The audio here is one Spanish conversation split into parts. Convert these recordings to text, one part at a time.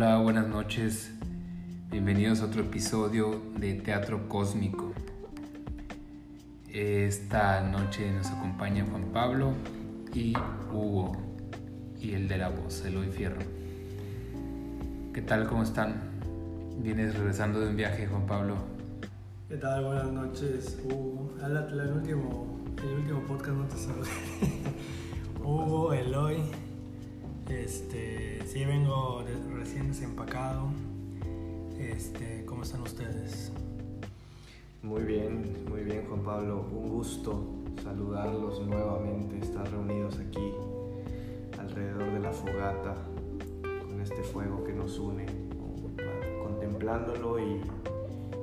Hola, buenas noches. Bienvenidos a otro episodio de Teatro Cósmico. Esta noche nos acompaña Juan Pablo y Hugo y el de la voz, Eloy Fierro. ¿Qué tal? ¿Cómo están? Vienes regresando de un viaje, Juan Pablo. ¿Qué tal? Buenas noches, Hugo. Último, el último podcast no te saludé. Hugo, Eloy. Este, sí, vengo recién desempacado. Este, ¿Cómo están ustedes? Muy bien, muy bien Juan Pablo. Un gusto saludarlos nuevamente, estar reunidos aquí alrededor de la fogata con este fuego que nos une, contemplándolo y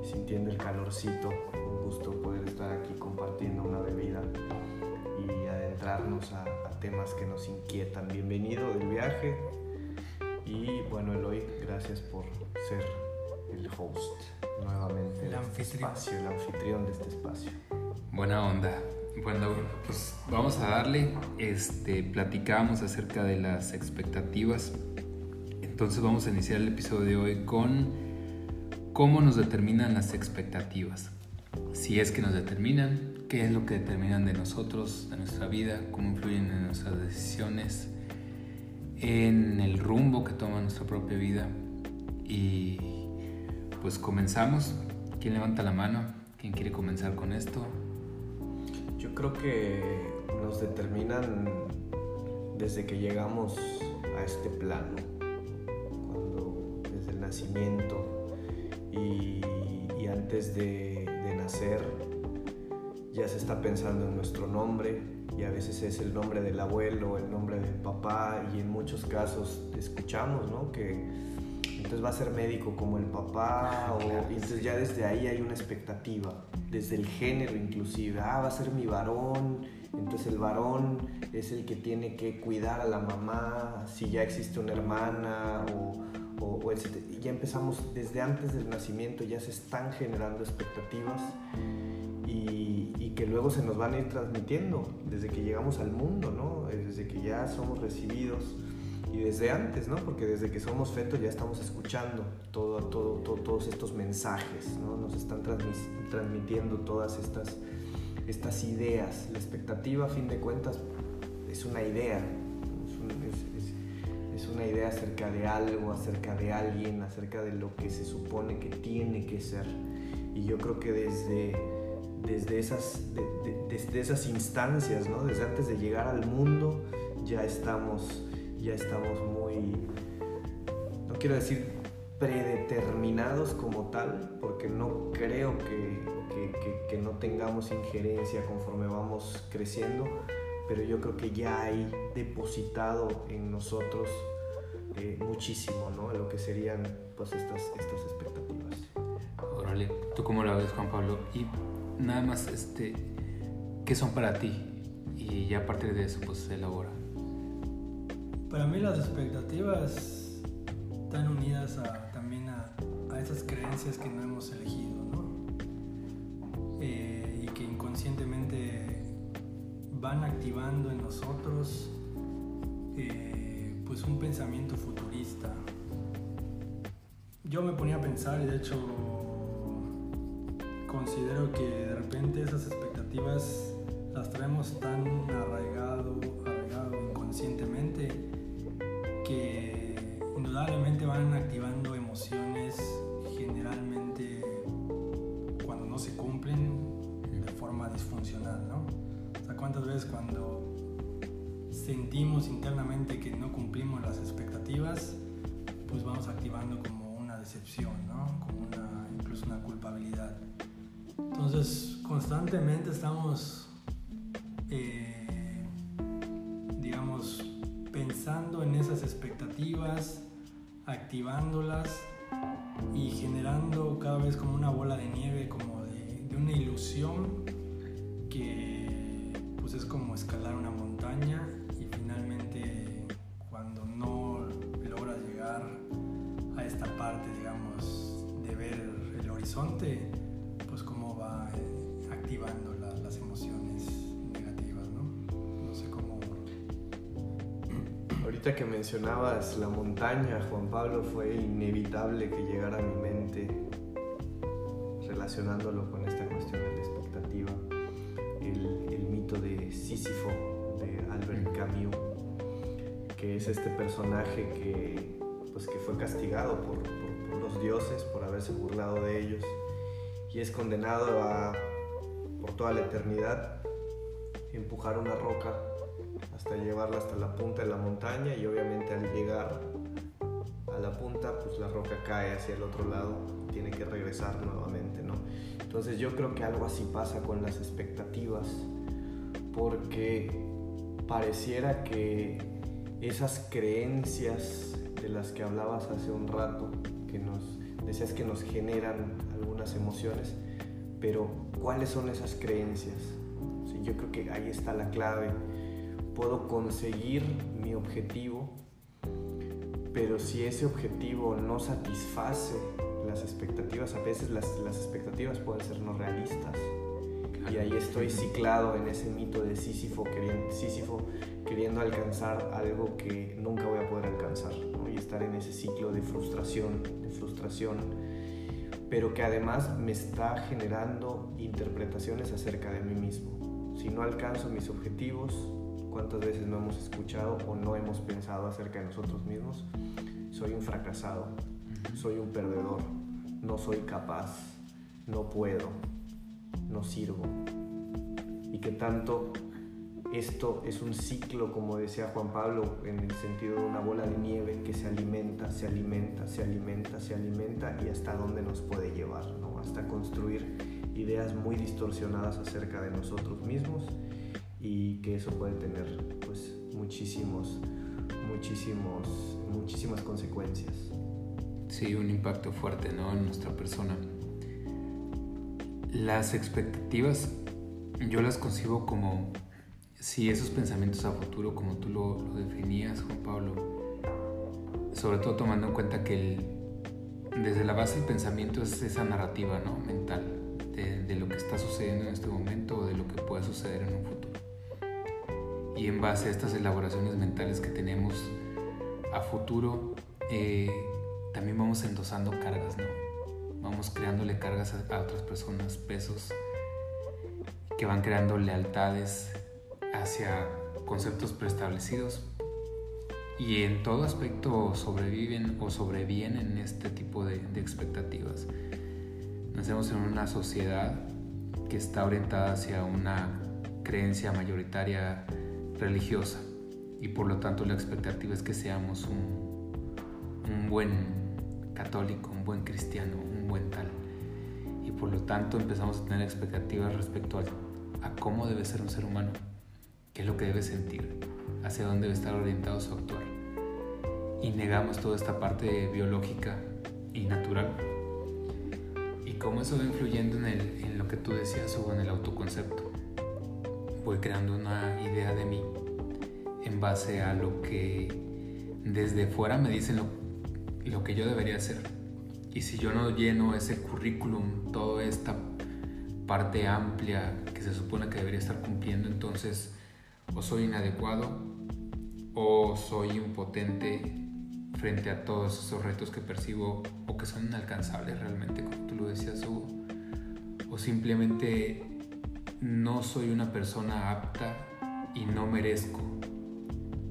sintiendo el calorcito. Un gusto adentrarnos a, temas que nos inquietan. Bienvenido del viaje y bueno Eloy, gracias por ser el host nuevamente. El anfitrión. Espacio, el anfitrión de este espacio. Buena onda. Bueno, pues vamos a darle. Este, platicábamos acerca de las expectativas. Entonces vamos a iniciar el episodio de hoy con cómo nos determinan las expectativas. Si es que nos determinan, qué es lo que determinan de nosotros, de nuestra vida, cómo influyen en nuestras decisiones, en el rumbo que toma nuestra propia vida. Y pues comenzamos. ¿Quién levanta la mano? ¿Quién quiere comenzar con esto? Yo creo que nos determinan desde que llegamos a este plano, desde el nacimiento y, antes de nacer ya se está pensando en nuestro nombre y a veces es el nombre del abuelo, el nombre del papá y en muchos casos escuchamos ¿no? que entonces va a ser médico como el papá, o, entonces ya desde ahí hay una expectativa, desde el género inclusive, ah, va a ser mi varón, entonces el varón es el que tiene que cuidar a la mamá, si ya existe una hermana, o, o, ya empezamos desde antes del nacimiento, ya se están generando expectativas luego se nos van a ir transmitiendo desde que llegamos al mundo, ¿no? desde que ya somos recibidos y desde antes, ¿no? Porque desde que somos fetos ya estamos escuchando todo, todo, todos estos mensajes, ¿no? Nos están transmitiendo todas estas, estas ideas. La expectativa, a fin de cuentas, es una idea, es, es, una idea acerca de algo, acerca de alguien, acerca de lo que se supone que tiene que ser. Y yo creo que desde, desde, esas, desde esas instancias, ¿no? Desde antes de llegar al mundo, ya estamos ya estamos muy, no quiero decir predeterminados como tal, porque no creo que, que, no tengamos injerencia conforme vamos creciendo, pero yo creo que ya hay depositado en nosotros eh, muchísimo, ¿no? Lo que serían pues estas, estas expectativas. Órale, ¿tú cómo la ves, Juan Pablo? Y nada más, este, ¿qué son para ti? Y ya a partir de eso, pues se elabora. Para mí las expectativas están unidas también a, esas creencias que no hemos elegido, ¿no? Eh, y que inconscientemente van activando en nosotros eh, pues un pensamiento futurista. Yo me ponía a pensar y de hecho considero que de repente esas expectativas las traemos tan arraigado, constantemente estamos... Eh, pensando en esas expectativas, activándolas y generando cada vez como una bola de nieve, como de, una ilusión que pues es como escalar una montaña y finalmente cuando no logras llegar a esta parte, digamos, de ver el horizonte, activando las emociones Ahorita que mencionabas la montaña, Juan Pablo, fue inevitable que llegara a mi mente relacionándolo con esta cuestión de la expectativa, el, el mito de Sísifo de Albert Camus, que es este personaje que, pues, que fue castigado por, por, por los dioses por haberse burlado de ellos y es condenado a, por toda la eternidad, empujar una roca hasta llevarla hasta la punta de la montaña y obviamente al llegar a la punta, pues la roca cae hacia el otro lado, tiene que regresar nuevamente, ¿no? Entonces yo creo que algo así pasa con las expectativas, porque pareciera que esas creencias de las que hablabas hace un rato, que nos decías que nos generan algunas emociones, pero ¿cuáles son esas creencias? Sí, yo creo que ahí está la clave. Puedo conseguir mi objetivo, pero si ese objetivo no satisface las expectativas, a veces las, las expectativas pueden ser no realistas. Y ahí estoy ciclado en ese mito de Sísifo queriendo, Sísifo queriendo alcanzar algo que nunca voy a poder alcanzar. ¿no? Y estar en ese ciclo de frustración, de frustración, pero que además me está generando interpretaciones acerca de mí mismo. Si no alcanzo mis objetivos, ¿cuántas veces no hemos escuchado o no hemos pensado acerca de nosotros mismos? Soy un fracasado, soy un perdedor, no soy capaz, no puedo, no sirvo. Y que tanto esto es un ciclo, como decía Juan Pablo, en el sentido de una bola de nieve que se alimenta, se alimenta, se alimenta, se alimenta y hasta dónde nos puede llevar, ¿no? hasta construir ideas muy distorsionadas acerca de nosotros mismos y que eso puede tener pues muchísimos, muchísimos, muchísimas consecuencias. Sí, un impacto fuerte ¿no? en nuestra persona. Las expectativas yo las concibo como si esos pensamientos a futuro, como tú lo, definías, Juan Pablo, sobre todo tomando en cuenta que desde la base del pensamiento es esa narrativa ¿no? mental de, lo que está sucediendo en este momento o de lo que pueda suceder en un futuro. Y en base a estas elaboraciones mentales que tenemos a futuro, eh, también vamos endosando cargas, ¿no? Vamos creándole cargas a otras personas, pesos, que van creando lealtades hacia conceptos preestablecidos y en todo aspecto sobreviven o sobrevienen este tipo de, de, expectativas. Nacemos en una sociedad que está orientada hacia una creencia mayoritaria religiosa y por lo tanto la expectativa es que seamos un, un buen católico, un buen cristiano, un buen tal. Y por lo tanto empezamos a tener expectativas respecto a, a cómo debe ser un ser humano qué es lo que debe sentir, hacia dónde debe estar orientado su actuar. Y negamos toda esta parte biológica y natural. Y cómo eso va influyendo en, lo que tú decías o en el autoconcepto. Voy creando una idea de mí en base a lo que desde fuera me dicen lo, lo que yo debería hacer. Y si yo no lleno ese currículum, toda esta parte amplia que se supone que debería estar cumpliendo, entonces o soy inadecuado o soy impotente frente a todos esos retos que percibo o que son inalcanzables realmente, como tú lo decías, Hugo. O simplemente no soy una persona apta y no merezco.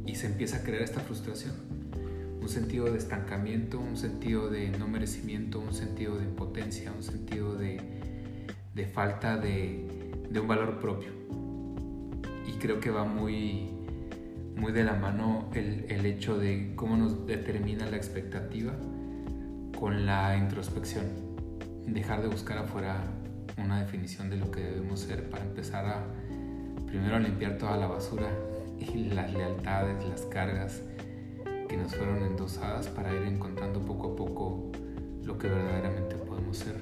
Y se empieza a crear esta frustración. Un sentido de estancamiento, un sentido de no merecimiento, un sentido de impotencia, un sentido de, falta de, de un valor propio creo que va muy, muy de la mano el, el hecho de cómo nos determina la expectativa con la introspección. Dejar de buscar afuera una definición de lo que debemos ser para empezar a primero a limpiar toda la basura y las lealtades, las cargas que nos fueron endosadas para ir encontrando poco a poco lo que verdaderamente podemos ser.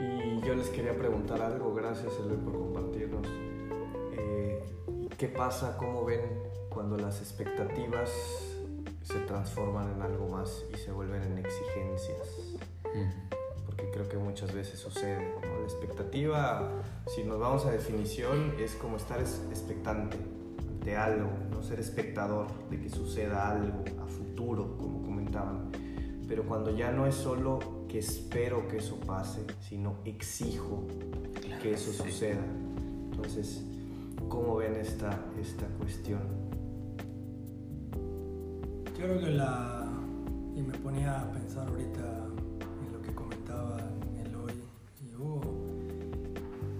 Y yo les quería preguntar algo, gracias Eloy por. ¿Qué pasa? ¿Cómo ven cuando las expectativas se transforman en algo más y se vuelven en exigencias? Porque creo que muchas veces sucede. ¿no? La expectativa, si nos vamos a definición, es como estar expectante. de algo, no ser espectador de que suceda algo a futuro, como comentaban. Pero cuando ya no es solo que espero que eso pase, sino exijo que eso suceda. Entonces, ¿cómo ven esta, esta cuestión? Yo creo que la... Y me ponía a pensar ahorita en lo que comentaba Eloy y Hugo,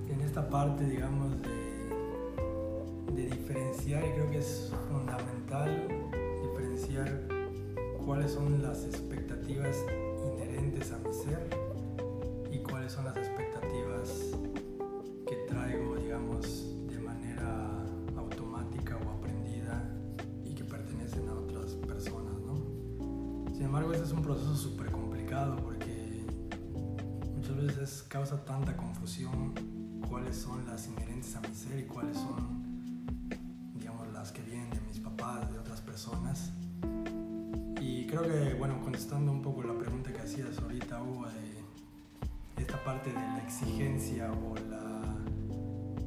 en esta parte, digamos, de, de diferenciar, y creo que es fundamental diferenciar cuáles son las expectativas inherentes a mi ser y cuáles son las expectativas es un proceso súper complicado porque muchas veces causa tanta confusión cuáles son las inherentes a mi ser y cuáles son, digamos, las que vienen de mis papás, de otras personas. Y creo que, bueno, contestando un poco la pregunta que hacías ahorita, Hugo, de esta parte de la exigencia o la,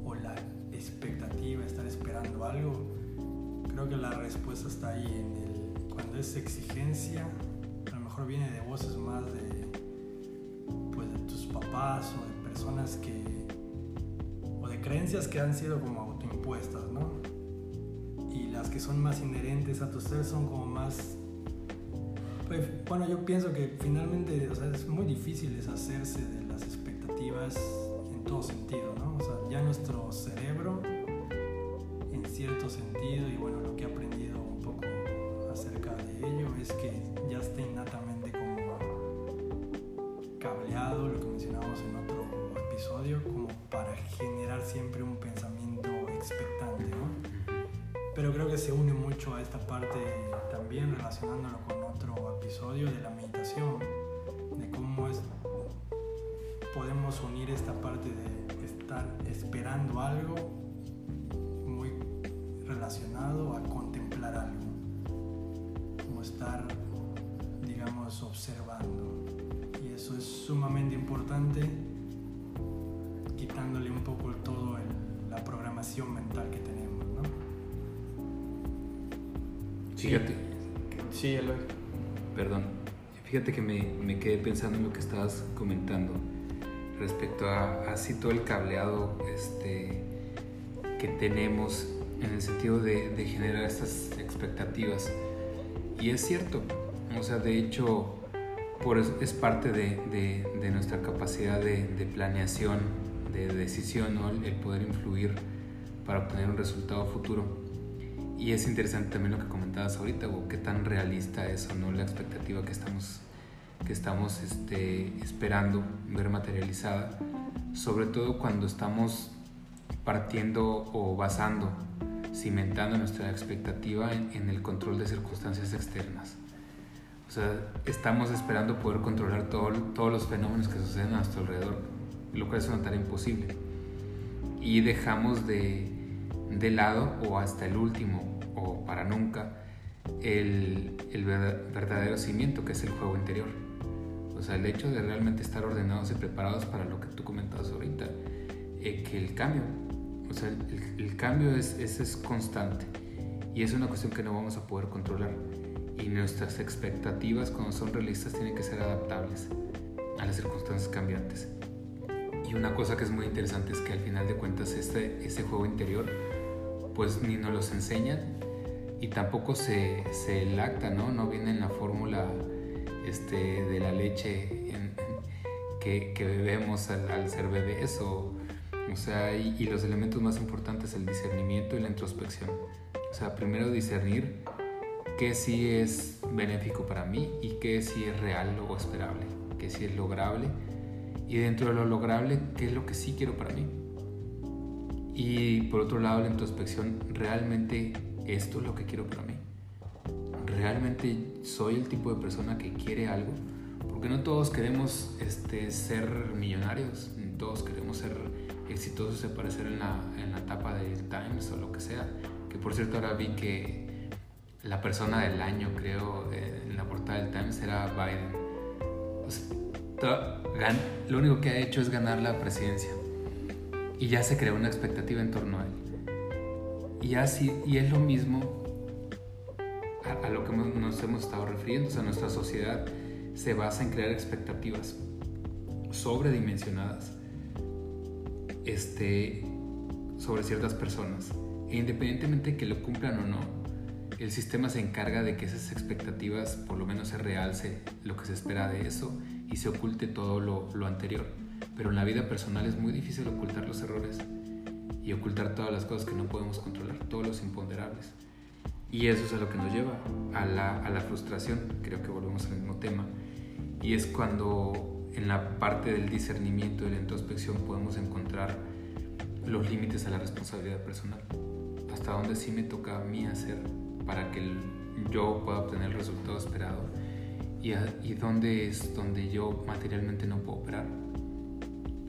o la expectativa, estar esperando algo, creo que la respuesta está ahí en el, cuando es exigencia, mejor viene de voces más de, pues, de tus papás o de personas que, o de creencias que han sido como autoimpuestas, ¿no? Y las que son más inherentes a tu ser son como más pues, bueno, yo pienso que finalmente o sea, es muy difícil deshacerse de las expectativas en todo sentido, ¿no? O sea, ya nuestro cerebro, a esta parte también relacionándolo con otro episodio de la meditación, de cómo es, podemos unir esta parte de estar esperando algo muy relacionado a contemplar algo, como estar, digamos, observando. Y eso es sumamente importante, quitándole un poco todo el, la programación mental que Fíjate, Sí, Eloy. perdón, fíjate que me, me quedé pensando en lo que estabas comentando respecto a así todo el cableado este, que tenemos en el sentido de, de generar estas expectativas. Y es cierto, o sea, de hecho, por eso es parte de, de, de nuestra capacidad de, de planeación, de decisión, ¿no? el poder influir para obtener un resultado futuro. Y es interesante también lo que comentabas ahorita, o qué tan realista es o no la expectativa que estamos, que estamos este, esperando ver materializada, sobre todo cuando estamos partiendo o basando, cimentando nuestra expectativa en, en el control de circunstancias externas. O sea, estamos esperando poder controlar todo, todos los fenómenos que suceden a nuestro alrededor, lo cual es una tarea imposible. Y dejamos de, de lado o hasta el último o para nunca el, el verdadero cimiento que es el juego interior. O sea, el hecho de realmente estar ordenados y preparados para lo que tú comentabas ahorita, eh, que el cambio, o sea, el, cambio es, es, constante y es una cuestión que no vamos a poder controlar. Y nuestras expectativas cuando son realistas tienen que ser adaptables a las circunstancias cambiantes. Y una cosa que es muy interesante es que al final de cuentas este, ese juego interior pues ni nos los enseñan y tampoco se, se lacta, ¿no? No viene en la fórmula este, de la leche que, bebemos al, al, ser bebés o, sea, y, y, los elementos más importantes, el discernimiento y la introspección. O sea, primero discernir qué sí es benéfico para mí y qué sí es real o esperable, qué sí es lograble y dentro de lo lograble, qué es lo que sí quiero para mí. Y por otro lado, la introspección, ¿realmente esto es lo que quiero para mí? ¿Realmente soy el tipo de persona que quiere algo? Porque no todos queremos este, ser millonarios, todos queremos ser exitosos, aparecer en la, en la tapa del Times o lo que sea. Que por cierto ahora vi que la persona del año, creo, en la portada del Times era Biden. O sea, lo único que ha hecho es ganar la presidencia y ya se creó una expectativa en torno a él. Y, así, y es lo mismo a, lo que nos hemos estado refiriendo. O sea, nuestra sociedad se basa en crear expectativas sobredimensionadas este, sobre ciertas personas. E independientemente de que lo cumplan o no, el sistema se encarga de que esas expectativas por lo menos se realce lo que se espera de eso y se oculte todo lo, lo anterior. Pero en la vida personal es muy difícil ocultar los errores y ocultar todas las cosas que no podemos controlar, todos los imponderables. Y eso es a lo que nos lleva, a la, a la frustración, creo que volvemos al mismo tema. Y es cuando en la parte del discernimiento y la introspección podemos encontrar los límites a la responsabilidad personal. Hasta dónde sí me toca a mí hacer para que yo pueda obtener el resultado esperado y, y dónde es donde yo materialmente no puedo operar.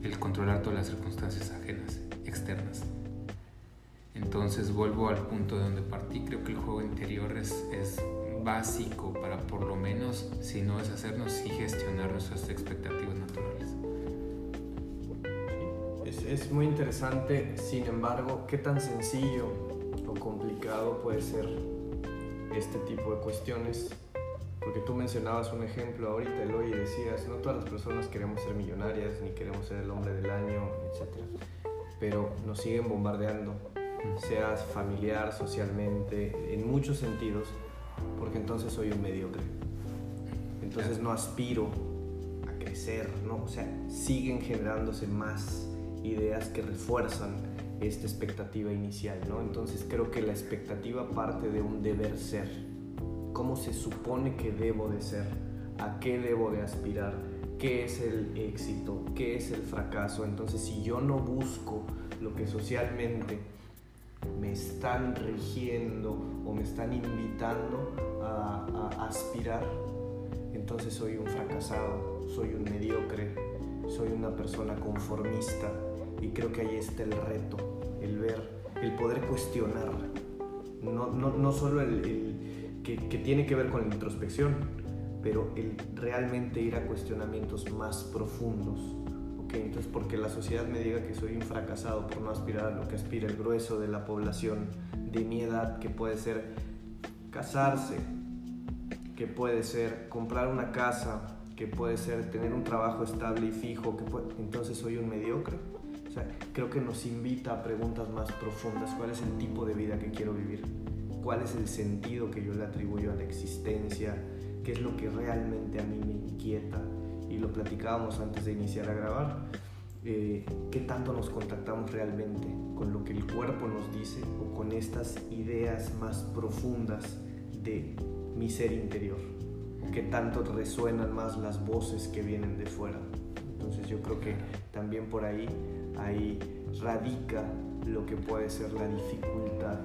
El controlar todas las circunstancias ajenas, externas. Entonces vuelvo al punto de donde partí. Creo que el juego interior es, es básico para por lo menos, si no es hacernos y gestionar nuestras expectativas naturales. Es, es muy interesante, sin embargo, qué tan sencillo o complicado puede ser este tipo de cuestiones. Porque tú mencionabas un ejemplo ahorita, Eloy, y decías, no todas las personas queremos ser millonarias, ni queremos ser el hombre del año, etc. Pero nos siguen bombardeando seas familiar, socialmente, en muchos sentidos, porque entonces soy un mediocre. Entonces no aspiro a crecer, ¿no? O sea, siguen generándose más ideas que refuerzan esta expectativa inicial, ¿no? Entonces creo que la expectativa parte de un deber ser. ¿Cómo se supone que debo de ser? ¿A qué debo de aspirar? ¿Qué es el éxito? ¿Qué es el fracaso? Entonces si yo no busco lo que socialmente me están rigiendo o me están invitando a, aspirar, entonces soy un fracasado, soy un mediocre, soy una persona conformista y creo que ahí está el reto, el ver, el poder cuestionar, no, no, no solo el, el que, tiene que ver con la introspección, pero el realmente ir a cuestionamientos más profundos entonces porque la sociedad me diga que soy un fracasado por no aspirar a lo que aspira el grueso de la población de mi edad, que puede ser casarse, que puede ser comprar una casa, que puede ser tener un trabajo estable y fijo, que entonces soy un mediocre. O sea, creo que nos invita a preguntas más profundas. ¿Cuál es el tipo de vida que quiero vivir? ¿Cuál es el sentido que yo le atribuyo a la existencia? ¿Qué es lo que realmente a mí me inquieta? y lo platicábamos antes de iniciar a grabar, eh, qué tanto nos contactamos realmente con lo que el cuerpo nos dice o con estas ideas más profundas de mi ser interior, qué tanto resuenan más las voces que vienen de fuera. Entonces yo creo que también por ahí, ahí radica lo que puede ser la dificultad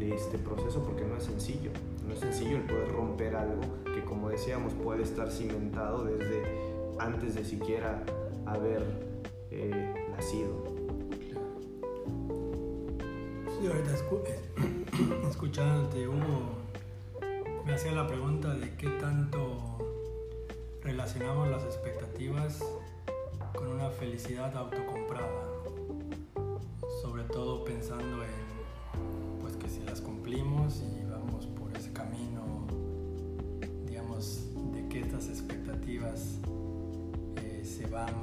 de este proceso, porque no es sencillo, no es sencillo el poder romper algo que como decíamos puede estar cimentado desde antes de siquiera haber eh, nacido. Sí, ahorita eh, escuchándote, Hugo, me hacía la pregunta de qué tanto relacionamos las expectativas con una felicidad autocomprada, sobre todo pensando en las cumplimos y vamos por ese camino, digamos, de que estas expectativas se van,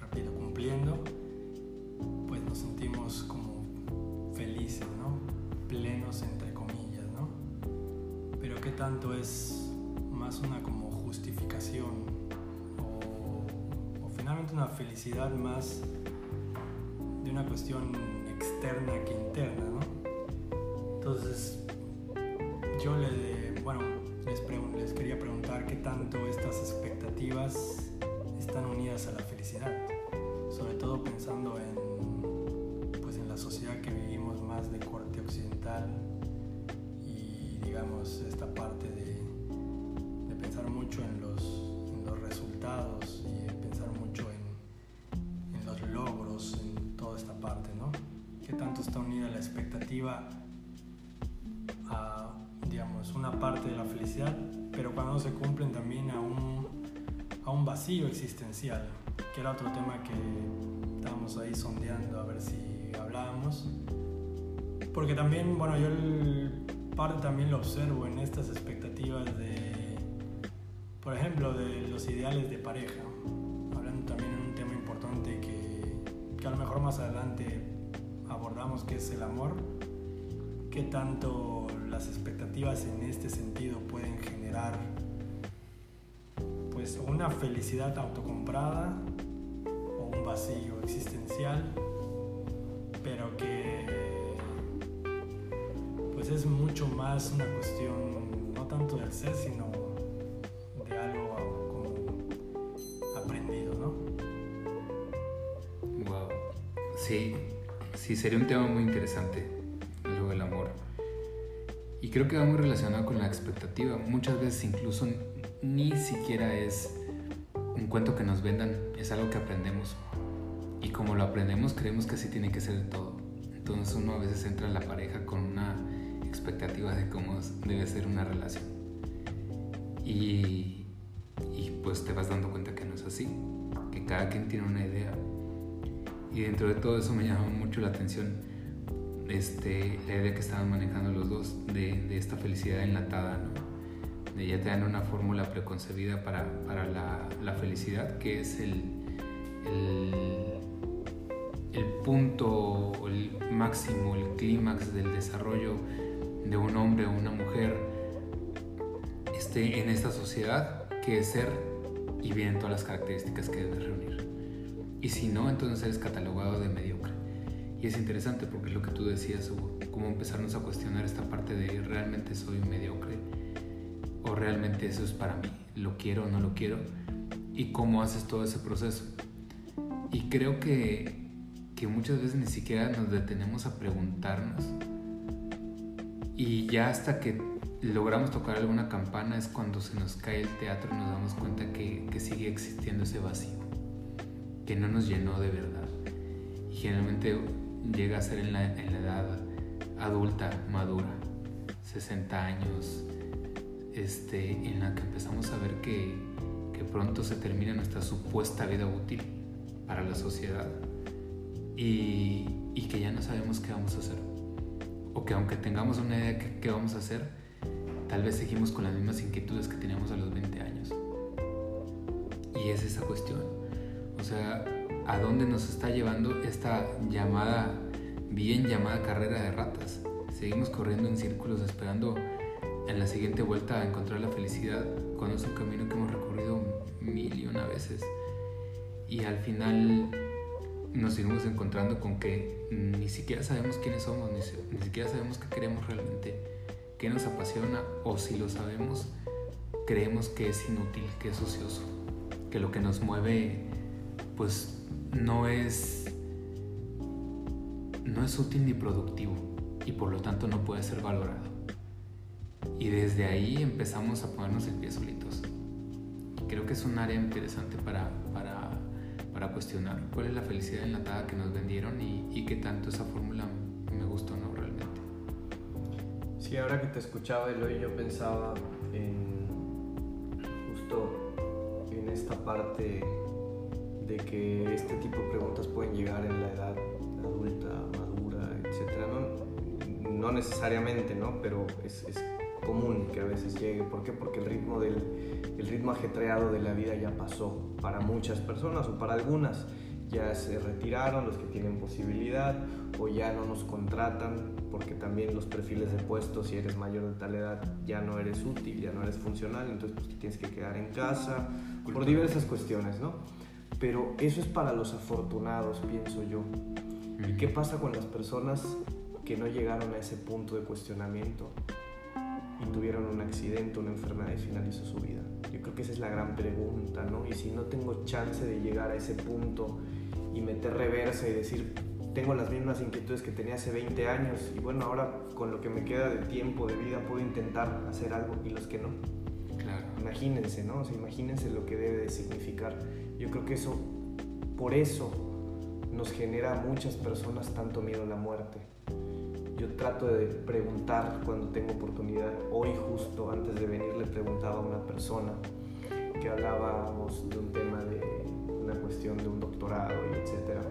rápido cumpliendo, pues nos sentimos como felices, ¿no? Plenos entre comillas, ¿no? Pero qué tanto es más una como justificación o, o finalmente una felicidad más de una cuestión externa que interna, ¿no? Entonces, yo le, bueno, les, les quería preguntar qué tanto estas expectativas están unidas a la felicidad, sobre todo pensando en, pues en la sociedad que vivimos más de corte occidental y digamos esta parte de, de pensar mucho en los, resultados que era otro tema que estábamos ahí sondeando a ver si hablábamos, Porque también, bueno, yo el parte también lo observo en estas expectativas de, por ejemplo, de los ideales de pareja. Hablando también de un tema importante que, que a lo mejor más adelante abordamos, que es el amor. ¿Qué tanto las expectativas en este sentido pueden generar una felicidad autocomprada o un vacío existencial, pero que pues es mucho más una cuestión no tanto del ser, sino de algo como aprendido, ¿no? Wow. Sí, sí, sería un tema muy interesante, lo del amor. Y creo que va muy relacionado con la expectativa. Muchas veces incluso ni siquiera es un cuento que nos vendan, es algo que aprendemos. Y como lo aprendemos, creemos que así tiene que ser todo. Entonces uno a veces entra en la pareja con una expectativa de cómo debe ser una relación. Y, y pues te vas dando cuenta que no es así, que cada quien tiene una idea. Y dentro de todo eso me llama mucho la atención este, la idea que estaban manejando los dos de, de esta felicidad enlatada, ¿no? Ya te dan una fórmula preconcebida para, para la, la, felicidad, que es el, el, el punto, el máximo, el clímax del desarrollo de un hombre o una mujer este, en esta sociedad, que es ser y vienen todas las características que debes reunir. Y si no, entonces eres catalogado de mediocre. Y es interesante porque es lo que tú decías, Hugo, cómo empezarnos a cuestionar esta parte de realmente soy mediocre realmente eso es para mí, lo quiero o no lo quiero, y cómo haces todo ese proceso. Y creo que, que muchas veces ni siquiera nos detenemos a preguntarnos y ya hasta que logramos tocar alguna campana es cuando se nos cae el teatro y nos damos cuenta que, que sigue existiendo ese vacío, que no nos llenó de verdad. Y generalmente llega a ser en la, en la edad adulta, madura, 60 años, este, en la que empezamos a ver que, pronto se termina nuestra supuesta vida útil para la sociedad y, y que ya no sabemos qué vamos a hacer o que aunque tengamos una idea de qué vamos a hacer, tal vez seguimos con las mismas inquietudes que teníamos a los 20 años. Y es esa cuestión. O sea, ¿a dónde nos está llevando esta llamada, bien llamada carrera de ratas? Seguimos corriendo en círculos esperando en la siguiente vuelta a encontrar la felicidad cuando es un camino que hemos recorrido mil y una veces. Y al final nos seguimos encontrando con que ni siquiera sabemos quiénes somos, ni, siquiera sabemos qué queremos realmente, qué nos apasiona o si lo sabemos, creemos que es inútil, que es ocioso, que lo que nos mueve pues no es no es útil ni productivo y por lo tanto no puede ser valorado. Y desde ahí empezamos a ponernos el pie solitos. Creo que es un área interesante para, para para cuestionar cuál es la felicidad enlatada que nos vendieron y, y qué tanto esa fórmula me gustó no realmente. Sí, ahora que te escuchaba Eloy, yo pensaba en justo en esta parte de que este tipo de preguntas pueden llegar en la edad adulta, madura, etc. No, no necesariamente, ¿no? Pero es, es común que a veces llegue. ¿Por qué? Porque el ritmo, del, el ritmo ajetreado de la vida ya pasó para muchas personas o para algunas. Ya se retiraron los que tienen posibilidad o ya no nos contratan porque también los perfiles de puestos, si eres mayor de tal edad, ya no eres útil, ya no eres funcional, entonces pues, tienes que quedar en casa por diversas cuestiones, ¿no? Pero eso es para los afortunados, pienso yo. ¿Y qué pasa con las personas que no llegaron a ese punto de cuestionamiento? Y tuvieron un accidente, una enfermedad y finalizó su vida? Yo creo que esa es la gran pregunta, ¿no? Y si no tengo chance de llegar a ese punto y meter reversa y decir, tengo las mismas inquietudes que tenía hace 20 años y bueno, ahora con lo que me queda de tiempo, de vida, puedo intentar hacer algo y los que no. Claro. Imagínense, ¿no? O sea, imagínense lo que debe de significar. Yo creo que eso, por eso, nos genera a muchas personas tanto miedo a la muerte trato de preguntar cuando tengo oportunidad. Hoy justo antes de venir le preguntaba a una persona que hablábamos de un tema de una cuestión de un doctorado y etcétera.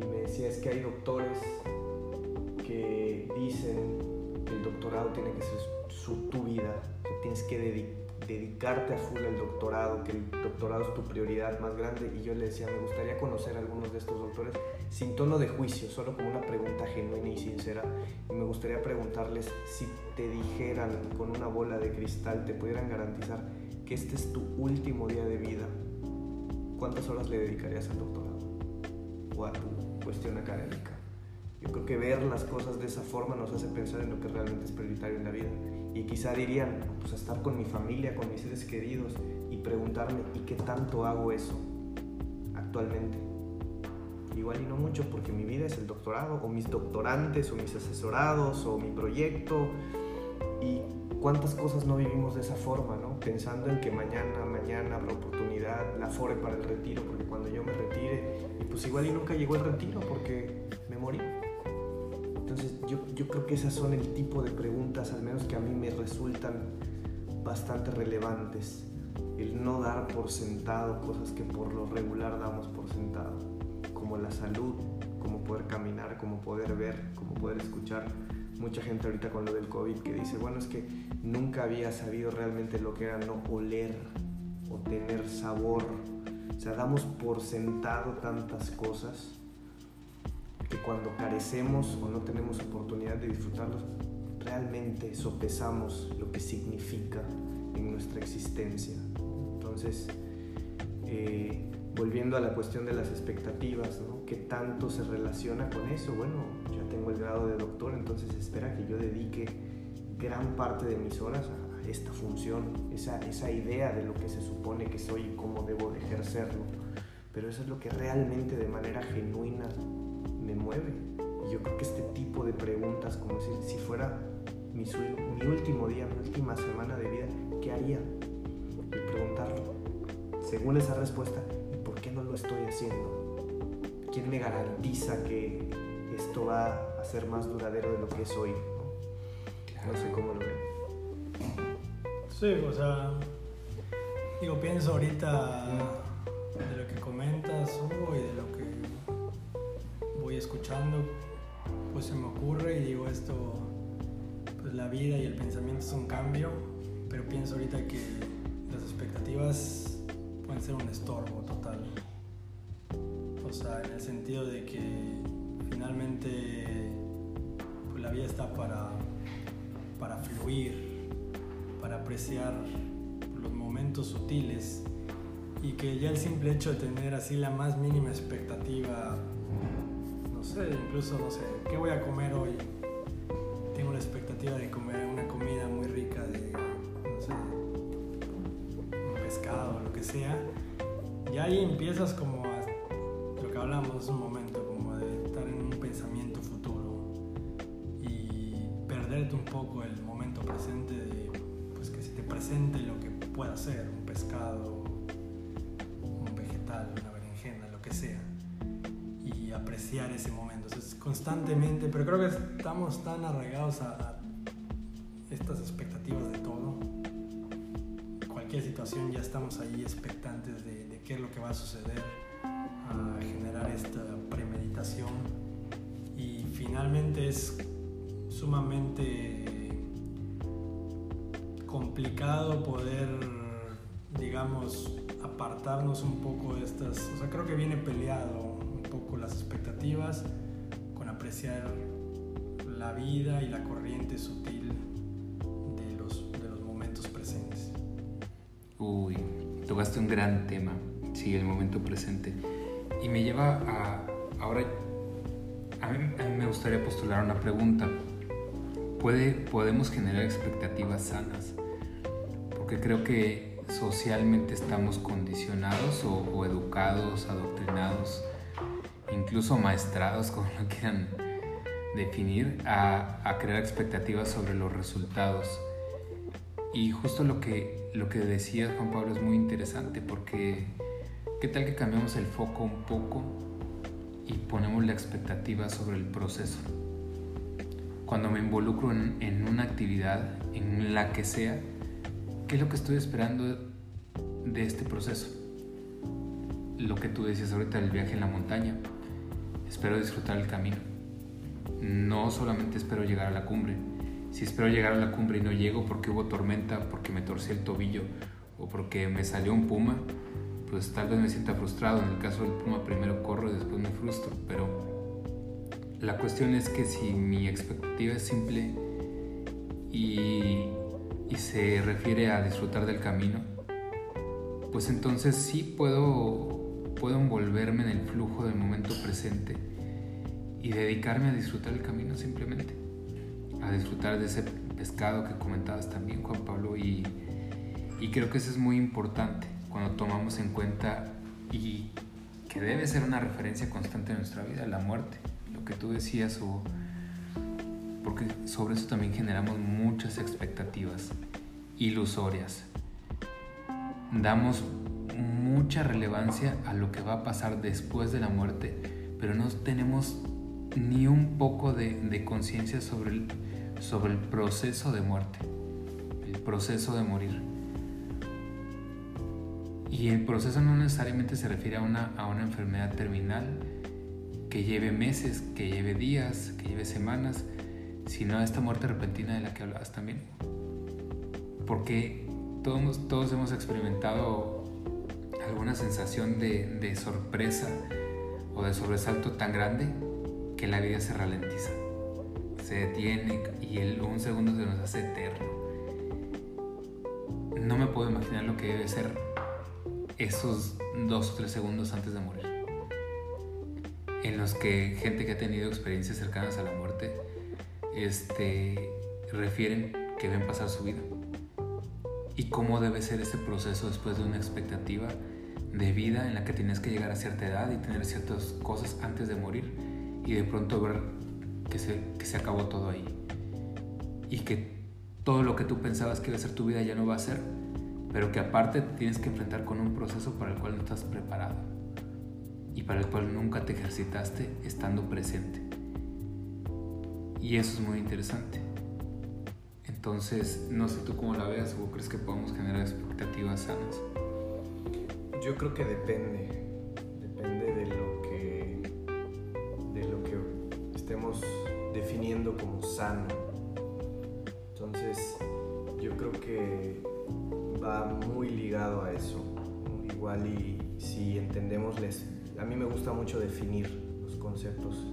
Y me decía es que hay doctores que dicen que el doctorado tiene que ser su, tu vida, que tienes que dedicarte a full al doctorado, que el doctorado es tu prioridad más grande. Y yo le decía, me gustaría conocer a algunos de estos doctores sin tono de juicio, solo como una pregunta genuina y sincera. Y me gustaría preguntarles si te dijeran con una bola de cristal, te pudieran garantizar que este es tu último día de vida, ¿cuántas horas le dedicarías al doctorado o a tu cuestión académica? Yo creo que ver las cosas de esa forma nos hace pensar en lo que realmente es prioritario en la vida. Y quizá dirían, pues estar con mi familia, con mis seres queridos y preguntarme, ¿y qué tanto hago eso actualmente? Igual y no mucho porque mi vida es el doctorado, o mis doctorantes, o mis asesorados, o mi proyecto. Y cuántas cosas no vivimos de esa forma, ¿no? Pensando en que mañana, mañana habrá oportunidad, la fore para el retiro, porque cuando yo me retire, pues igual y nunca llegó el retiro porque me morí. Entonces yo, yo creo que esas son el tipo de preguntas, al menos que a mí me resultan bastante relevantes. El no dar por sentado cosas que por lo regular damos por sentado, como la salud, como poder caminar, como poder ver, como poder escuchar mucha gente ahorita con lo del COVID que dice, bueno, es que nunca había sabido realmente lo que era no oler o tener sabor. O sea, damos por sentado tantas cosas que cuando carecemos o no tenemos oportunidad de disfrutarlos, realmente sopesamos lo que significa en nuestra existencia. Entonces, eh, volviendo a la cuestión de las expectativas, ¿no? ¿Qué tanto se relaciona con eso? Bueno, ya tengo el grado de doctor, entonces espera que yo dedique gran parte de mis horas a esta función, esa, esa idea de lo que se supone que soy y cómo debo de ejercerlo. Pero eso es lo que realmente de manera genuina me mueve. Y yo creo que este tipo de preguntas, como si, si fuera mi, mi último día, mi última semana de vida, ¿qué haría? Y preguntarlo. Según esa respuesta, qué no lo estoy haciendo? ¿Quién me garantiza que esto va a ser más duradero de lo que es hoy? No, sé cómo lo ven. Sí, o sea, digo, pienso ahorita de lo que comentas, Hugo, y de lo que escuchando, pues se me ocurre y digo esto, pues la vida y el pensamiento es un cambio, pero pienso ahorita que las expectativas pueden ser un estorbo total. O sea, en el sentido de que finalmente pues, la vida está para, para fluir, para apreciar los momentos sutiles y que ya el simple hecho de tener así la más mínima expectativa, sé, incluso no sé, ¿qué voy a comer hoy? Tengo la expectativa de comer una comida muy rica de, sé, pescado o lo que sea, y ahí empiezas como lo que hablamos un momento, como de estar en un pensamiento futuro y perderte un poco el momento presente de, pues que se te presente lo que pueda ser, un pescado, apreciar ese momento. Entonces, constantemente, pero creo que estamos tan arraigados a, a estas expectativas de todo situación ya estamos ahí expectantes de, qué es lo que va a suceder, a generar esta premeditación y finalmente es sumamente complicado poder, digamos, apartarnos un poco de estas, o sea, creo que viene peleado poco las expectativas con apreciar la vida y la corriente sutil Uy, tocaste un gran tema, sí, el momento presente. Y me lleva a, ahora, a mí, me gustaría postular una pregunta. ¿Puede, ¿Podemos generar expectativas sanas? Porque creo que socialmente estamos condicionados o, educados, adoctrinados, incluso maestrados, como lo quieran definir, a, a crear expectativas sobre los resultados. Y justo lo que lo que decía Juan Pablo es muy interesante porque ¿qué tal que cambiamos el foco un poco y ponemos la expectativa sobre el proceso? Cuando me involucro en, una actividad, en la que sea, ¿qué es lo que estoy esperando de este proceso? Lo que tú decías ahorita del viaje en la montaña. Espero disfrutar el camino. No, solamente espero llegar a la cumbre. Si espero llegar a la cumbre y no llego porque hubo tormenta, porque me torcí el tobillo o porque me salió un puma, pues tal vez me sienta frustrado. En el caso del puma primero corro y después me frustro, pero la cuestión es que si mi expectativa es simple y, y se refiere a disfrutar del camino, pues entonces sí puedo, puedo envolverme en el flujo del momento presente y dedicarme a disfrutar el camino simplemente, a disfrutar de ese pescado que comentabas también Juan Pablo y, y creo que eso es muy importante cuando tomamos en cuenta y que debe ser una referencia constante en nuestra vida, la muerte, lo que tú decías o porque sobre eso también generamos muchas expectativas ilusorias. Damos mucha relevancia a lo que va a pasar después de la muerte, pero no tenemos ni un poco de, conciencia sobre el, proceso de muerte, el proceso de morir. Y el proceso no necesariamente se refiere a una, enfermedad terminal que lleve meses, que lleve días, que lleve semanas, sino a esta muerte repentina de la que hablabas también. Porque todos hemos experimentado alguna sensación de, de sorpresa o de sobresalto tan grande que la vida se ralentiza, se detiene y el, un segundo se nos hace eterno. No me puedo imaginar lo que debe ser esos dos o tres segundos antes de morir, en los que gente que ha tenido experiencias cercanas a la muerte este, refieren que ven pasar su vida y cómo debe ser ese proceso después de una expectativa de vida en la que tienes que llegar a cierta edad y tener ciertas cosas antes de morir y de pronto ver que se, que se acabó todo ahí. Y que todo lo que tú pensabas que iba a ser tu vida ya no va a ser, pero que aparte te tienes que enfrentar con un proceso para el cual no estás preparado y para el cual nunca te ejercitaste estando presente. Y eso es muy interesante. Entonces, no sé tú cómo la veas o crees que podemos generar expectativas sanas. Yo creo que depende. definiendo como sano. Entonces, yo creo que va muy ligado a eso. Igual y si entendemos, les, a mí me gusta mucho definir los conceptos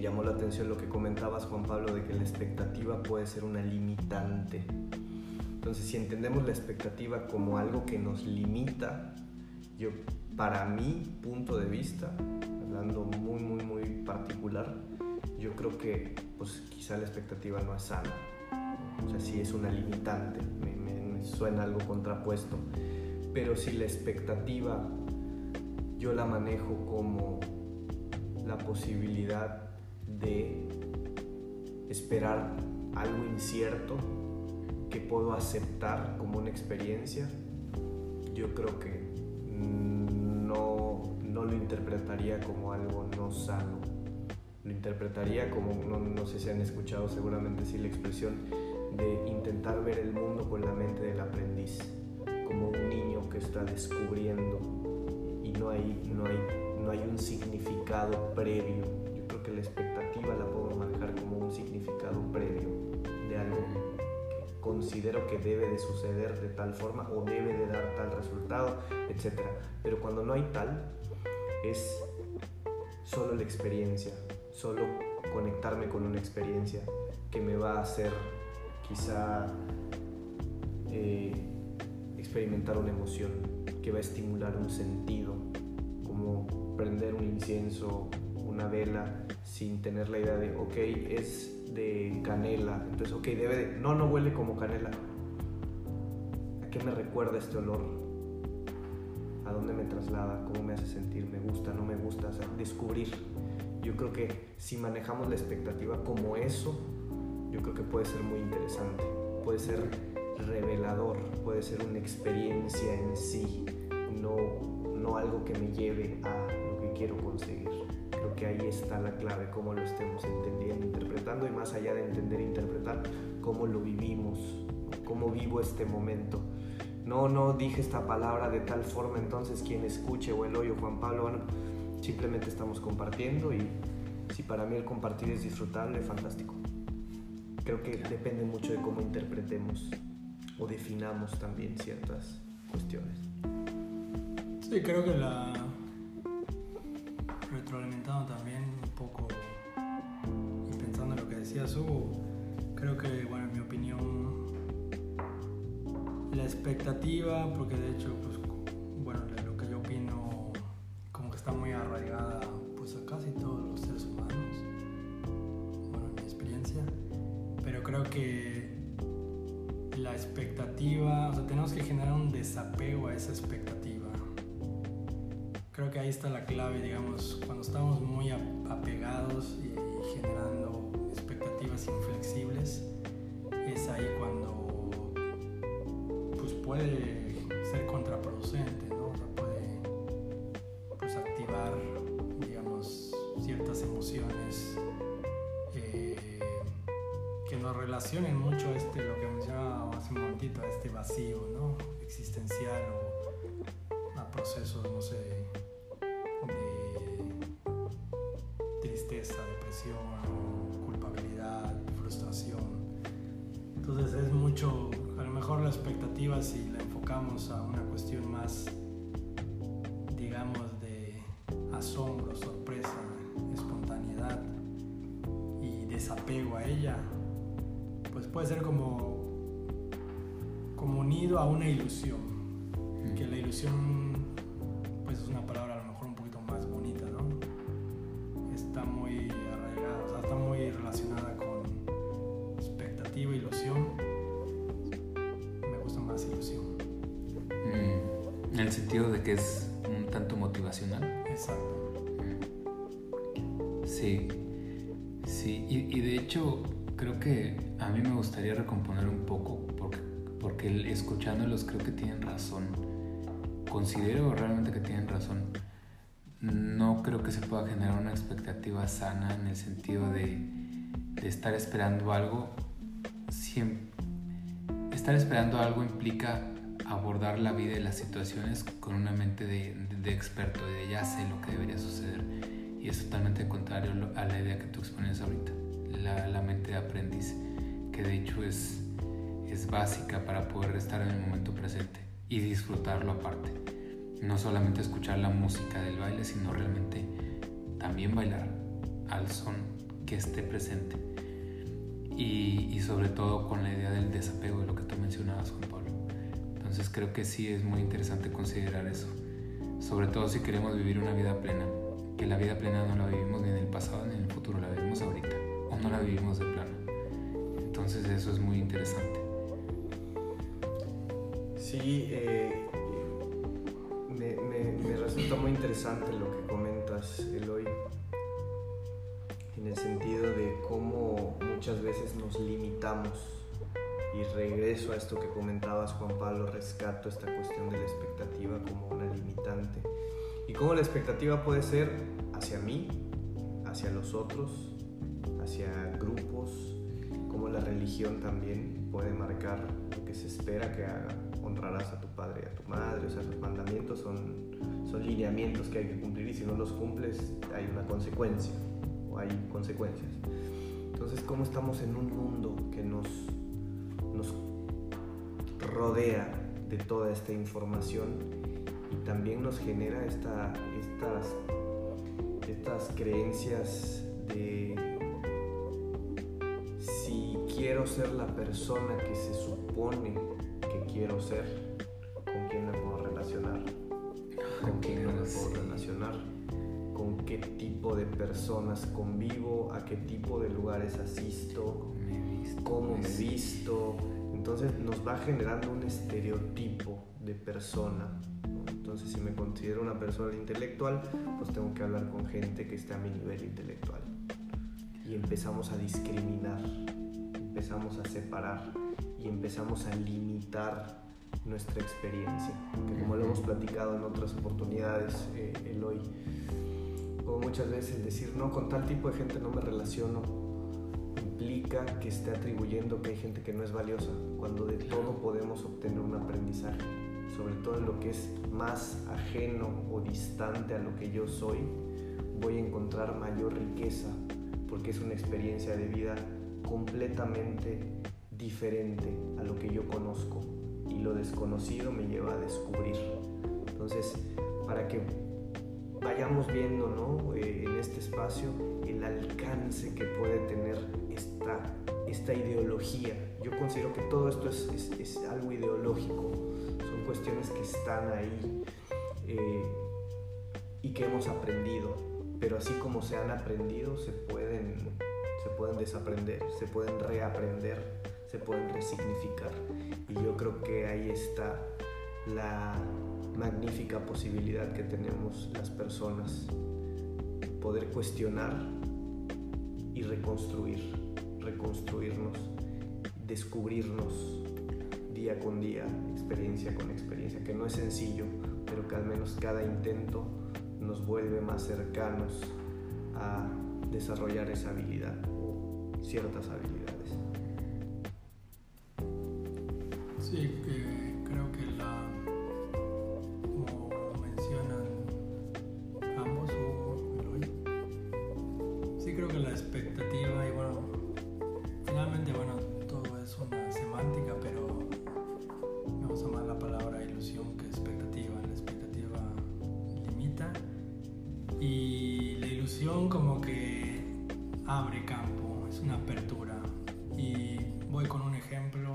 me llamó la atención lo que comentabas Juan Pablo de que la expectativa puede ser una limitante. Entonces, si entendemos la expectativa como algo que nos limita, yo para mi punto de vista, hablando muy muy muy particular, yo creo que pues quizá la expectativa no es sana. O sea, sí es una limitante, me, me, suena algo contrapuesto. Pero si la expectativa yo la manejo como la posibilidad de esperar algo incierto que puedo aceptar como una experiencia, yo creo que no, no lo interpretaría como algo no sano lo interpretaría como, no, sé si han escuchado seguramente sí la expresión de intentar ver el mundo con la mente del aprendiz, como un niño que está descubriendo y no hay, no hay, no hay un significado previo. Yo creo que la expectativa considero que debe de suceder de tal forma o debe de dar tal resultado, etc. Pero cuando no hay tal, es solo la experiencia, solo conectarme con una experiencia que me va a hacer quizá eh, experimentar una emoción, que va a estimular un sentido, como prender un incienso, una vela, sin tener la idea de, ok, es de canela, entonces, ok, debe de, no, no huele como canela. ¿A qué me recuerda este olor? ¿A dónde me traslada? ¿Cómo me hace sentir? ¿Me gusta? ¿No me gusta? descubrir yo creo que si manejamos la expectativa como eso, yo creo que puede ser muy interesante, puede ser revelador, puede ser una experiencia en sí, no, no algo que me lleve a lo que quiero conseguir. Que ahí está la clave, cómo lo estemos entendiendo, interpretando y más allá de entender e interpretar, cómo lo vivimos, cómo vivo este momento. No, no dije esta palabra de tal forma, entonces quien escuche o el hoyo Juan Pablo, bueno, simplemente estamos compartiendo y Si para mí el compartir es disfrutable, fantástico. Creo que depende mucho de cómo interpretemos o definamos también ciertas cuestiones. Sí, creo que la retroalimentando también un poco y pensando en lo que decía Hugo, creo que, bueno, en mi opinión, la expectativa, porque de hecho, pues, bueno, lo que yo opino, como que está muy arraigada, pues, a casi todos los seres humanos, bueno, en mi experiencia, pero creo que la expectativa, o sea, tenemos que generar un desapego a esa expectativa. Creo que ahí está la clave, digamos, cuando estamos muy apegados y generando expectativas inflexibles, es ahí cuando pues puede ser contraproducente, ¿no? O sea, puede pues activar, digamos, ciertas emociones eh, que nos relacionen mucho a este, lo que mencionaba hace un momentito, a este vacío, ¿no? Existencial o a procesos, no sé, tristeza, depresión, culpabilidad, frustración. Entonces es mucho, a lo mejor la expectativa si la enfocamos a una cuestión más, digamos, de asombro, sorpresa, espontaneidad y desapego a ella, pues puede ser como, como unido a una ilusión, que la ilusión pues es una palabra en el sentido de que es un tanto motivacional. Exacto. Sí, sí, y, y de hecho creo que a mí me gustaría recomponer un poco, porque, porque escuchándolos creo que tienen razón. Considero realmente que tienen razón. No creo que se pueda generar una expectativa sana en el sentido de, de estar esperando algo. Siem- estar esperando algo implica abordar la vida y las situaciones con una mente de, de- de experto, de ya sé lo que debería suceder. Y es totalmente contrario a la idea que tú expones ahorita, la, la mente de aprendiz, que de hecho es, es básica para poder estar en el momento presente y disfrutarlo aparte. No solamente escuchar la música del baile, sino realmente también bailar al son que esté presente. Y, y sobre todo con la idea del desapego de lo que tú mencionabas, Juan Pablo. Entonces creo que sí es muy interesante considerar eso. Sobre todo si queremos vivir una vida plena. Que la vida plena no la vivimos ni en el pasado ni en el futuro, la vivimos ahorita. O no la vivimos de plano. Entonces eso es muy interesante. Sí, eh, me, me- me resulta muy interesante lo que comentas, Eloy, en el sentido de cómo muchas veces nos limitamos. Y regreso a esto que comentabas, Juan Pablo, rescato esta cuestión de la expectativa como una limitante. Y cómo la expectativa puede ser hacia mí, hacia los otros, hacia grupos, como la religión también puede marcar lo que se espera que haga. Honrarás a tu padre y a tu madre, o sea, los mandamientos son, son lineamientos que hay que cumplir y si no los cumples hay una consecuencia o hay consecuencias. Entonces, ¿cómo estamos en un mundo que nos, rodea de toda esta información y también nos genera esta, estas, estas creencias de si quiero ser la persona que se supone que quiero ser, ¿con quién me puedo relacionar? ¿Con quién no me puedo relacionar? ¿Con qué tipo de personas convivo? ¿A qué tipo de lugares asisto? Cómo me visto. Entonces nos va generando un estereotipo de persona. Entonces si me considero una persona intelectual, pues tengo que hablar con gente que esté a mi nivel intelectual. Y empezamos a discriminar, empezamos a separar y empezamos a limitar nuestra experiencia. Que como lo hemos platicado en otras oportunidades, eh, Eloy, como muchas veces decir, no, con tal tipo de gente no me relaciono, implica que esté atribuyendo que hay gente que no es valiosa, cuando de todo podemos obtener un aprendizaje, sobre todo en lo que es más ajeno o distante a lo que yo soy, voy a encontrar mayor riqueza porque es una experiencia de vida completamente diferente a lo que yo conozco y lo desconocido me lleva a descubrir. Entonces, para que vayamos viendo ¿no? Eh, en este espacio el alcance que puede tener esta, esta ideología. Yo considero que todo esto es, es, algo ideológico, son cuestiones que están ahí eh, y que hemos aprendido, pero así como se han aprendido, se pueden, se pueden desaprender, se pueden reaprender, se pueden resignificar. Y yo creo que ahí está la magnífica posibilidad que tenemos las personas, poder cuestionar y reconstruir, reconstruirnos, descubrirnos día con día, experiencia con experiencia, que no es sencillo, pero que al menos cada intento nos vuelve más cercanos a desarrollar esa habilidad o ciertas habilidades. Sí, creo como que abre campo, es una apertura. Y voy con un ejemplo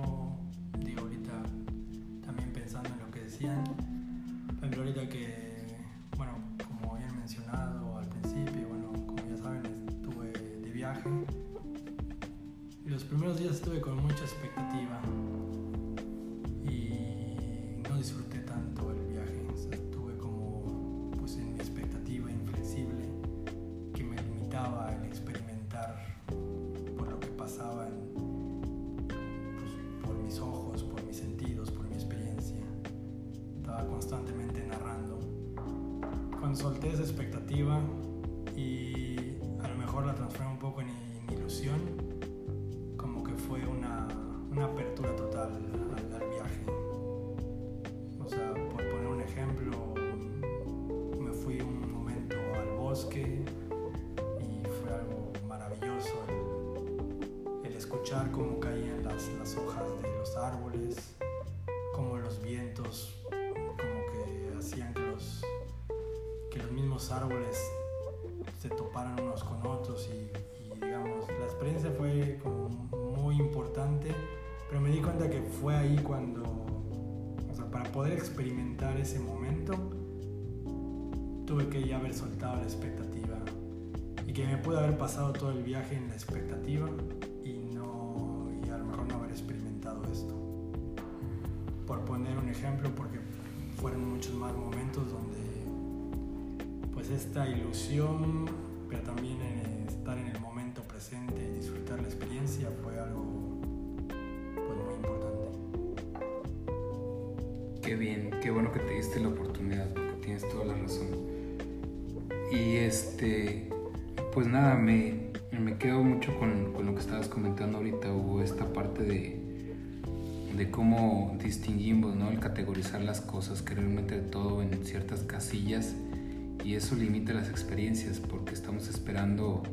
escuchar cómo caían las, las hojas de los árboles, cómo los vientos árboles se toparan unos con otros y, digamos, la experiencia fue como muy importante, pero me di cuenta que fue ahí cuando, o sea, para poder experimentar ese momento, tuve que ya haber soltado la expectativa y que me pude haber pasado todo el viaje en la expectativa experimentado esto. Por poner un ejemplo, porque fueron muchos más momentos donde pues, esta ilusión, pero también estar en el momento presente y disfrutar la experiencia fue algo pues, muy importante. Qué bien, qué bueno que te diste la oportunidad, porque tienes toda la razón. Y este, pues nada, me, me quedo mucho con, con, lo que estabas comentando ahorita, hubo esta parte de, de cómo distinguimos, ¿no? El categorizar las cosas, querer meter todo en ciertas casillas y eso limita las experiencias porque estamos esperando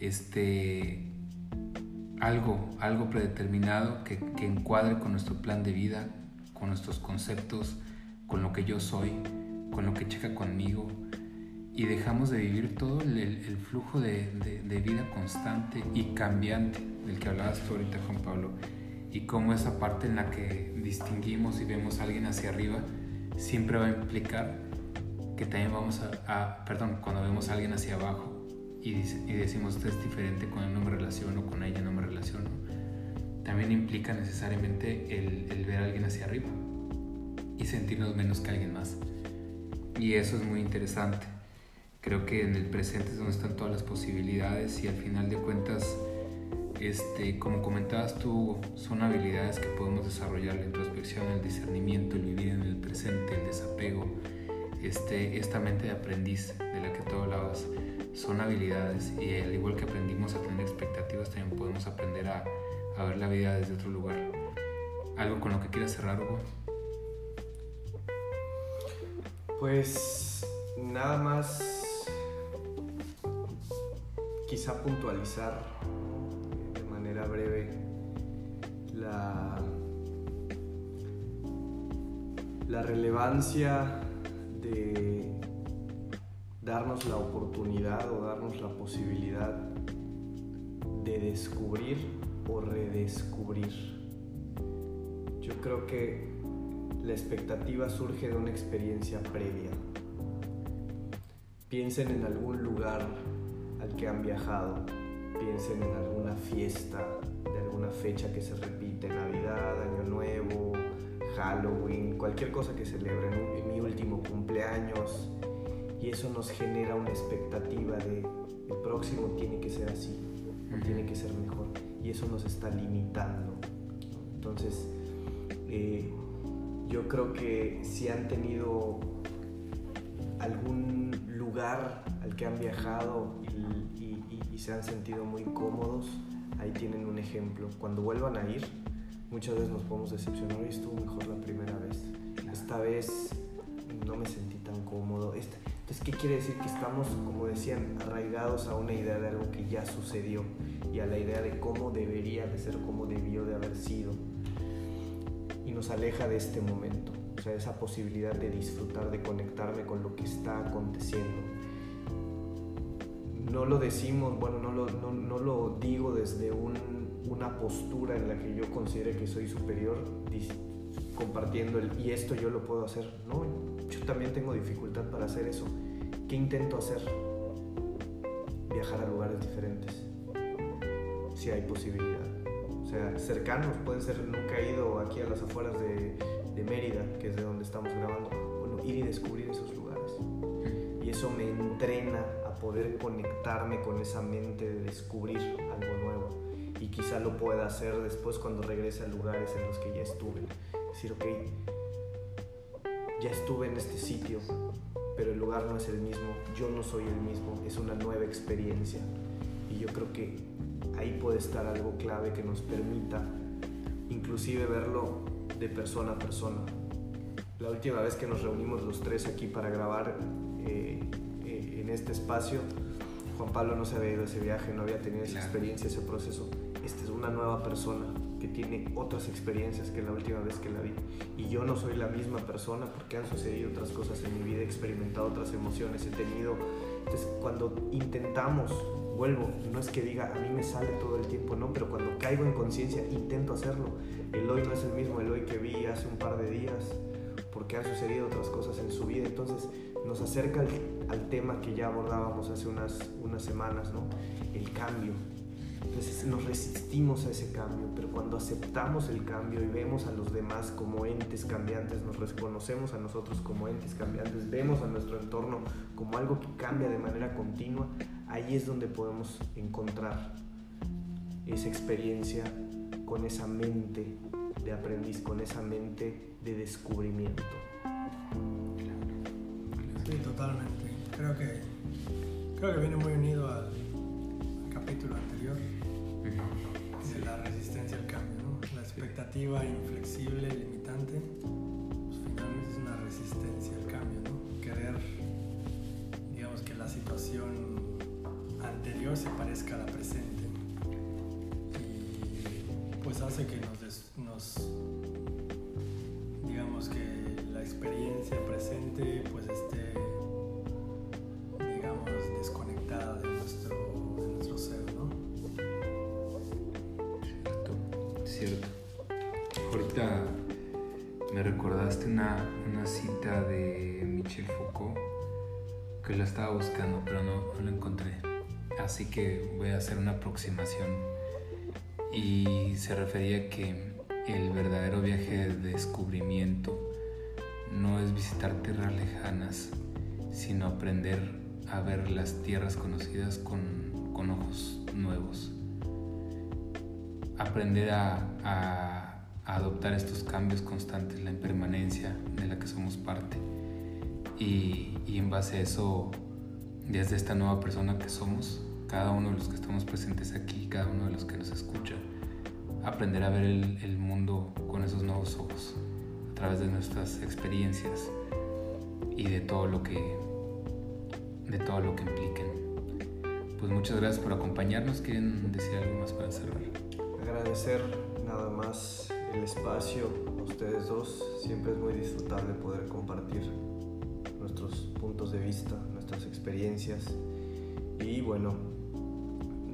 este algo, algo predeterminado que, que, encuadre con nuestro plan de vida, con nuestros conceptos, con lo que yo soy, con lo que checa conmigo y dejamos de vivir todo el, el flujo de, de, de, vida constante y cambiante del que hablabas tú ahorita Juan Pablo y cómo esa parte en la que distinguimos y vemos a alguien hacia arriba siempre va a implicar que también vamos a, perdón, cuando vemos a alguien hacia abajo y, y, decimos usted es diferente con él no me relaciono, con ella no me relaciono, también implica necesariamente el, el ver a alguien hacia arriba y sentirnos menos que alguien más. Y eso es muy interesante. Creo que en el presente es donde están todas las posibilidades y al final de cuentas, este, como comentabas tú, son habilidades que podemos desarrollar, la introspección, el discernimiento, el vivir en el presente, el desapego, este, esta mente de aprendiz de la que tú hablabas son habilidades y al igual que aprendimos a tener expectativas también podemos aprender a, a ver la vida desde otro lugar. ¿Algo con lo que quieras cerrar, Hugo? Pues nada más quizá puntualizar de manera breve la, la relevancia de darnos la oportunidad o darnos la posibilidad de descubrir o redescubrir. Yo creo que la expectativa surge de una experiencia previa. Piensen en algún lugar al que han viajado, piensen en alguna fiesta de alguna fecha que se repite, Navidad, Año Nuevo, Halloween, cualquier cosa que celebren, mi último cumpleaños, y eso nos genera una expectativa de el próximo tiene que ser así, tiene que ser mejor, y eso nos está limitando. Entonces, eh, yo creo que si han tenido algún lugar al que han viajado y, se han sentido muy cómodos, ahí tienen un ejemplo. Cuando vuelvan a ir, muchas veces nos podemos decepcionar y estuvo mejor la primera vez. Esta vez no me sentí tan cómodo. Este, entonces, ¿qué quiere decir? Que estamos, como decían, arraigados a una idea de algo que ya sucedió y a la idea de cómo debería de ser, cómo debió de haber sido y nos aleja de este momento, o sea, esa posibilidad de disfrutar, de conectarme con lo que está aconteciendo. No lo decimos, bueno, no lo, no, lo digo desde una postura en la que yo considere que soy superior, compartiendo el y esto yo lo puedo hacer. No, yo también tengo dificultad para hacer eso. ¿Qué intento hacer? Viajar a lugares diferentes, si hay posibilidad o sea, cercanos, pueden ser, nunca he ido aquí a las afueras de, de Mérida, que es de donde estamos grabando, bueno, ir y descubrir esos lugares. Y eso me entrena a poder conectarme con esa mente de descubrir algo nuevo. Y quizá lo pueda hacer después cuando regrese a lugares en los que ya estuve. Decir, ok, ya estuve en este sitio, pero el lugar no es el mismo, yo no soy el mismo, es una nueva experiencia. Y yo creo que ahí puede estar algo clave que nos permita inclusive verlo de persona a persona. La última vez que nos reunimos los tres aquí para grabar eh, eh, en este espacio, Juan Pablo no se había ido a ese viaje, no había tenido esa experiencia, ese proceso. Esta es una nueva persona que tiene otras experiencias que la última vez que la vi. Y yo no soy la misma persona porque han sucedido otras cosas en mi vida, he experimentado otras emociones, he tenido... Entonces, cuando intentamos vuelvo, no es que diga a mí me sale todo el tiempo, no, pero cuando caigo en conciencia intento hacerlo. El hoy no es el mismo el hoy que vi hace un par de días, porque han sucedido otras cosas en su vida. Entonces nos acerca al, tema que ya abordábamos hace unas, unas semanas, ¿no? El cambio. Entonces nos resistimos a ese cambio, pero cuando aceptamos el cambio y vemos a los demás como entes cambiantes, nos reconocemos a nosotros como entes cambiantes, vemos a nuestro entorno como algo que cambia de manera continua, ahí es donde podemos encontrar esa experiencia con esa mente de aprendiz, con esa mente de descubrimiento. Sí, totalmente. Creo que, creo que viene muy unido al, capítulo anterior de la resistencia al cambio. La expectativa inflexible, limitante, pues finalmente es una resistencia al cambio. ¿no? Querer, digamos que la situación anterior se parezca a la presente. Y pues hace que nos, digamos que la experiencia presente pues esté, digamos, desconectada de nuestro, de nuestro ser, ¿no? Cierto, cierto. Ahorita me recordaste una, una cita de Michel Foucault que la estaba buscando, pero no, no la encontré así que voy a hacer una aproximación. Y se refería que el verdadero viaje de descubrimiento no es visitar tierras lejanas, sino aprender a ver las tierras conocidas con, ojos nuevos. Aprender a, adoptar estos cambios constantes, la impermanencia de la que somos parte. Y, y en base a eso, desde esta nueva persona que somos, cada uno de los que estamos presentes aquí, cada uno de los que nos escucha, aprender a ver el, mundo con esos nuevos ojos, a través de nuestras experiencias y de todo lo que, de todo lo que impliquen. pues muchas gracias por acompañarnos. ¿Quieren decir algo más para cerrar? Agradecer nada más el espacio a ustedes dos. Siempre es muy disfrutable poder compartir nuestros puntos de vista, nuestras experiencias. Y bueno,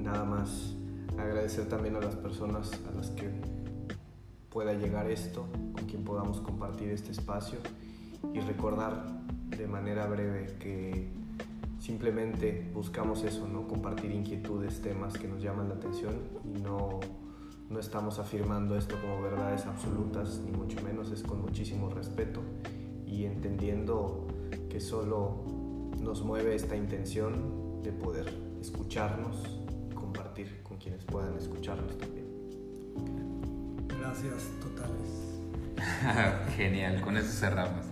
nada más agradecer también a las personas a las que pueda llegar esto, con quien podamos compartir este espacio y recordar de manera breve que simplemente buscamos eso, ¿no? compartir inquietudes, temas que nos llaman la atención y no, no estamos afirmando esto como verdades absolutas, ni mucho menos, es con muchísimo respeto y entendiendo que solo nos mueve esta intención de poder escucharnos con quienes puedan escucharnos también. Gracias totales. Genial, con eso cerramos.